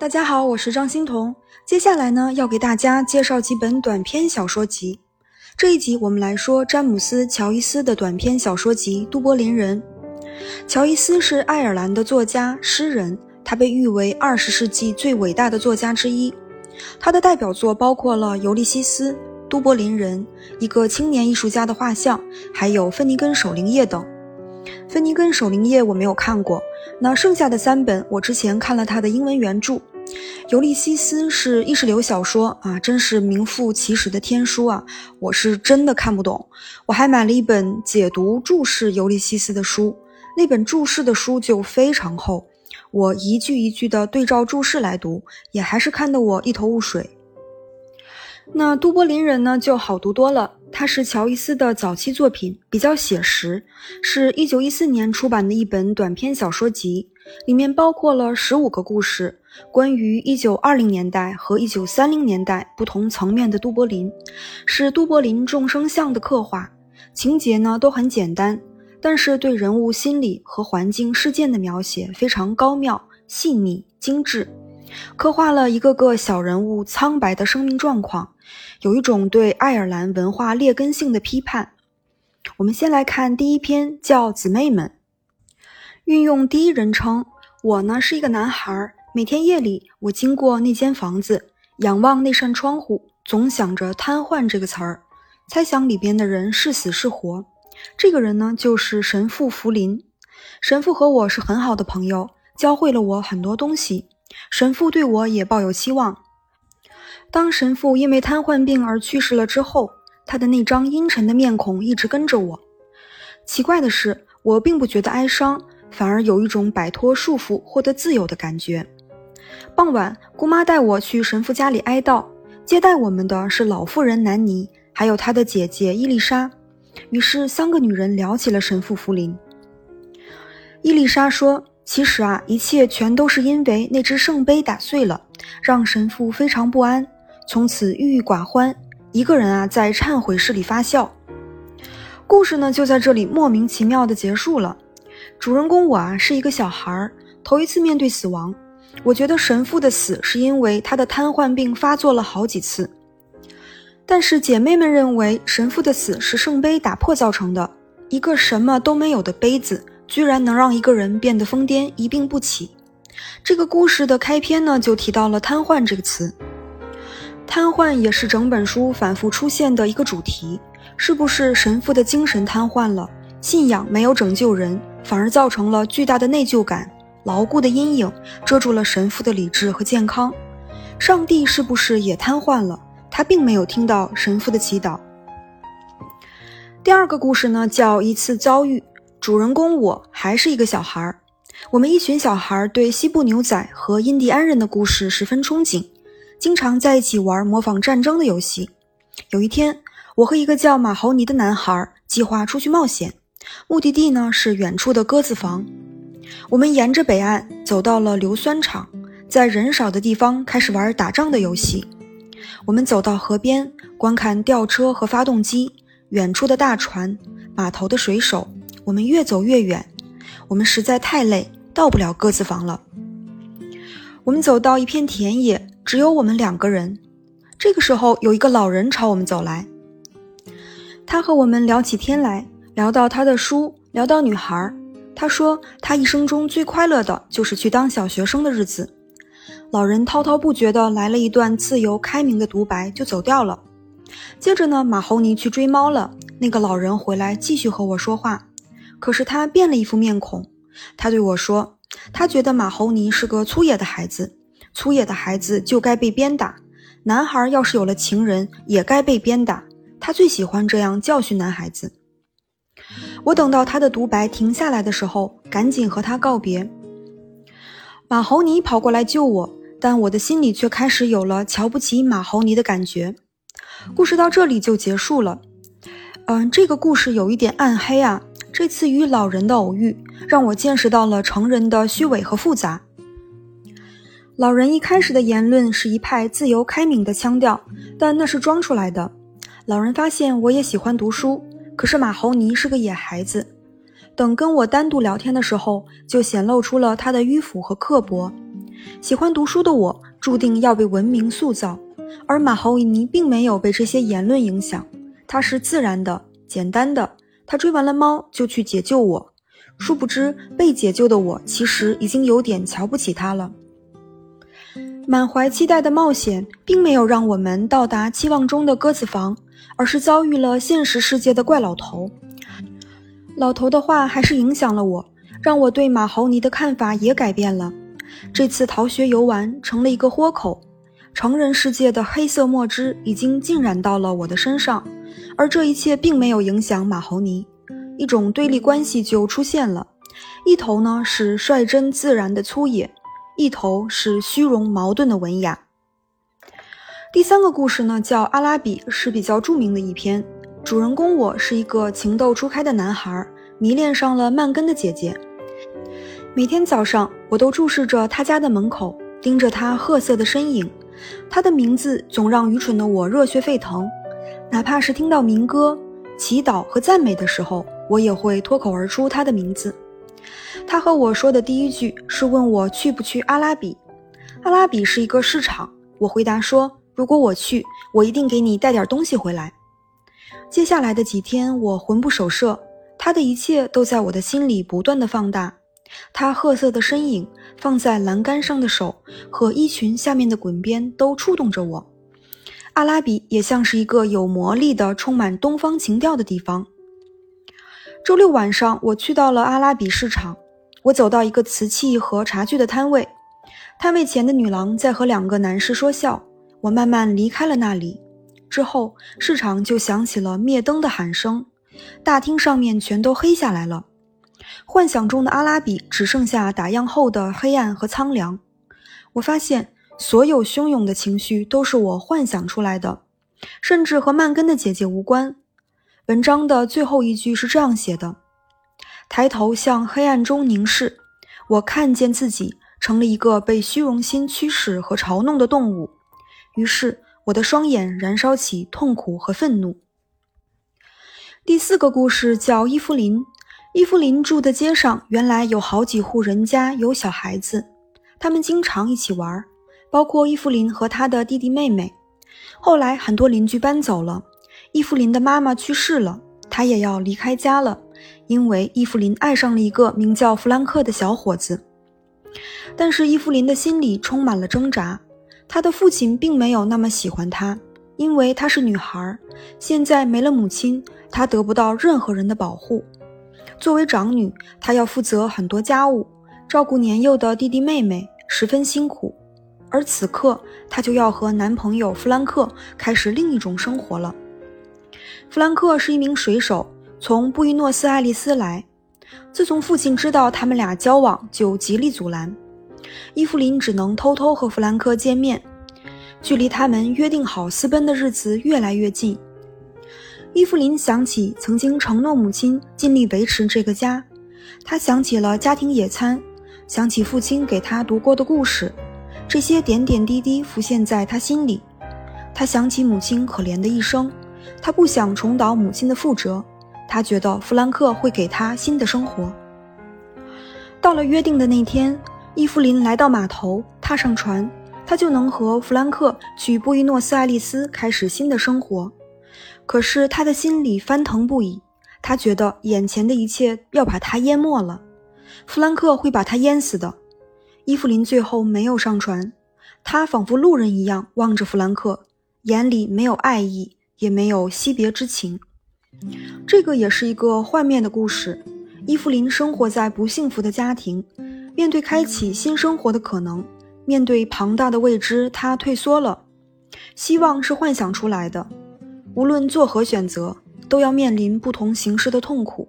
大家好，我是张欣彤。接下来呢，要给大家介绍几本短篇小说集。这一集我们来说詹姆斯·乔伊斯的短篇小说集《都柏林人》。乔伊斯是爱尔兰的作家、诗人，他被誉为二十世纪最伟大的作家之一。他的代表作包括了《尤利西斯》《都柏林人》、一个青年艺术家的画像，还有《芬尼根守灵夜》等。《芬尼根守灵夜》我没有看过，那剩下的三本我之前看了他的英文原著。《尤利西斯》是意识流小说啊，真是名副其实的天书啊！我是真的看不懂，我还买了一本解读注释《尤利西斯》的书，那本注释的书就非常厚，我一句一句的对照注释来读，也还是看得我一头雾水。那《都柏林人》呢，就好读多了。它是乔伊斯的早期作品，比较写实，是一九一四年出版的一本短篇小说集，里面包括了十五个故事，关于一九二零年代和一九三零年代不同层面的都柏林，是都柏林众生相的刻画。情节呢都很简单，但是对人物心理和环境事件的描写非常高妙、细腻、精致。刻画了一个个小人物苍白的生命状况，有一种对爱尔兰文化劣根性的批判。我们先来看第一篇，叫《姊妹们》，运用第一人称。我呢是一个男孩，每天夜里我经过那间房子，仰望那扇窗户，总想着“瘫痪”这个词儿，猜想里边的人是死是活。这个人呢就是神父福林。神父和我是很好的朋友，教会了我很多东西。神父对我也抱有期望。当神父因为瘫痪病而去世了之后，他的那张阴沉的面孔一直跟着我。奇怪的是，我并不觉得哀伤，反而有一种摆脱束缚、获得自由的感觉。傍晚，姑妈带我去神父家里哀悼，接待我们的是老妇人南尼，还有她的姐姐伊丽莎。于是，三个女人聊起了神父福林。伊丽莎说。其实啊，一切全都是因为那只圣杯打碎了，让神父非常不安，从此郁郁寡欢，一个人啊在忏悔室里发笑。故事呢就在这里莫名其妙的结束了。主人公我啊是一个小孩儿，头一次面对死亡。我觉得神父的死是因为他的瘫痪病发作了好几次，但是姐妹们认为神父的死是圣杯打破造成的，一个什么都没有的杯子。居然能让一个人变得疯癫一病不起。这个故事的开篇呢，就提到了“瘫痪”这个词。瘫痪也是整本书反复出现的一个主题。是不是神父的精神瘫痪了？信仰没有拯救人，反而造成了巨大的内疚感，牢固的阴影遮住了神父的理智和健康。上帝是不是也瘫痪了？他并没有听到神父的祈祷。第二个故事呢，叫一次遭遇。主人公我还是一个小孩儿，我们一群小孩儿对西部牛仔和印第安人的故事十分憧憬，经常在一起玩模仿战争的游戏。有一天，我和一个叫马豪尼的男孩计划出去冒险，目的地呢是远处的鸽子房。我们沿着北岸走到了硫酸厂，在人少的地方开始玩打仗的游戏。我们走到河边，观看吊车和发动机，远处的大船，码头的水手。我们越走越远，我们实在太累，到不了鸽子房了。我们走到一片田野，只有我们两个人。这个时候，有一个老人朝我们走来，他和我们聊起天来，聊到他的书，聊到女孩。他说，他一生中最快乐的就是去当小学生的日子。老人滔滔不绝地来了一段自由开明的独白，就走掉了。接着呢，马侯尼去追猫了。那个老人回来，继续和我说话。可是他变了一副面孔，他对我说：“他觉得马侯尼是个粗野的孩子，粗野的孩子就该被鞭打。男孩要是有了情人，也该被鞭打。他最喜欢这样教训男孩子。”我等到他的独白停下来的时候，赶紧和他告别。马侯尼跑过来救我，但我的心里却开始有了瞧不起马侯尼的感觉。故事到这里就结束了。嗯，这个故事有一点暗黑啊。这次与老人的偶遇，让我见识到了成人的虚伪和复杂。老人一开始的言论是一派自由开明的腔调，但那是装出来的。老人发现我也喜欢读书，可是马侯尼是个野孩子。等跟我单独聊天的时候，就显露出了他的迂腐和刻薄。喜欢读书的我注定要被文明塑造，而马豪尼并没有被这些言论影响，他是自然的、简单的。他追完了猫就去解救我，殊不知被解救的我其实已经有点瞧不起他了。满怀期待的冒险并没有让我们到达期望中的鸽子房，而是遭遇了现实世界的怪老头。老头的话还是影响了我，让我对马豪尼的看法也改变了。这次逃学游玩成了一个豁口，成人世界的黑色墨汁已经浸染到了我的身上，而这一切并没有影响马豪尼。一种对立关系就出现了，一头呢是率真自然的粗野。一头是虚荣矛盾的文雅。第三个故事呢，叫《阿拉比》，是比较著名的一篇。主人公我是一个情窦初开的男孩，迷恋上了曼根的姐姐。每天早上，我都注视着他家的门口，盯着他褐色的身影。他的名字总让愚蠢的我热血沸腾，哪怕是听到民歌、祈祷和赞美的时候，我也会脱口而出他的名字。他和我说的第一句是问我去不去阿拉比。阿拉比是一个市场。我回答说，如果我去，我一定给你带点东西回来。接下来的几天，我魂不守舍，他的一切都在我的心里不断的放大。他褐色的身影，放在栏杆上的手和衣裙下面的滚边都触动着我。阿拉比也像是一个有魔力的、充满东方情调的地方。周六晚上，我去到了阿拉比市场。我走到一个瓷器和茶具的摊位，摊位前的女郎在和两个男士说笑。我慢慢离开了那里。之后，市场就响起了灭灯的喊声，大厅上面全都黑下来了。幻想中的阿拉比只剩下打烊后的黑暗和苍凉。我发现，所有汹涌的情绪都是我幻想出来的，甚至和曼根的姐姐无关。文章的最后一句是这样写的：“抬头向黑暗中凝视，我看见自己成了一个被虚荣心驱使和嘲弄的动物。于是，我的双眼燃烧起痛苦和愤怒。”第四个故事叫伊芙琳。伊芙琳住的街上原来有好几户人家有小孩子，他们经常一起玩，包括伊芙琳和她的弟弟妹妹。后来，很多邻居搬走了。伊芙琳的妈妈去世了，她也要离开家了，因为伊芙琳爱上了一个名叫弗兰克的小伙子。但是伊芙琳的心里充满了挣扎，她的父亲并没有那么喜欢她，因为她是女孩。现在没了母亲，她得不到任何人的保护。作为长女，她要负责很多家务，照顾年幼的弟弟妹妹，十分辛苦。而此刻，她就要和男朋友弗兰克开始另一种生活了。弗兰克是一名水手，从布宜诺斯艾利斯来。自从父亲知道他们俩交往，就极力阻拦。伊芙琳只能偷偷和弗兰克见面，距离他们约定好私奔的日子越来越近。伊芙琳想起曾经承诺母亲尽力维持这个家，她想起了家庭野餐，想起父亲给她读过的故事，这些点点滴滴浮现在她心里。她想起母亲可怜的一生。他不想重蹈母亲的覆辙，他觉得弗兰克会给他新的生活。到了约定的那天，伊芙琳来到码头，踏上船，他就能和弗兰克去布宜诺斯艾利斯开始新的生活。可是他的心里翻腾不已，他觉得眼前的一切要把他淹没了，弗兰克会把他淹死的。伊芙琳最后没有上船，他仿佛路人一样望着弗兰克，眼里没有爱意。也没有惜别之情，这个也是一个幻灭的故事。伊芙琳生活在不幸福的家庭，面对开启新生活的可能，面对庞大的未知，她退缩了。希望是幻想出来的，无论做何选择，都要面临不同形式的痛苦。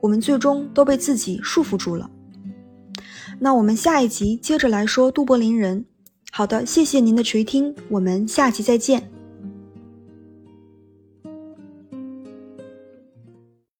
我们最终都被自己束缚住了。那我们下一集接着来说杜柏林人。好的，谢谢您的垂听，我们下期再见。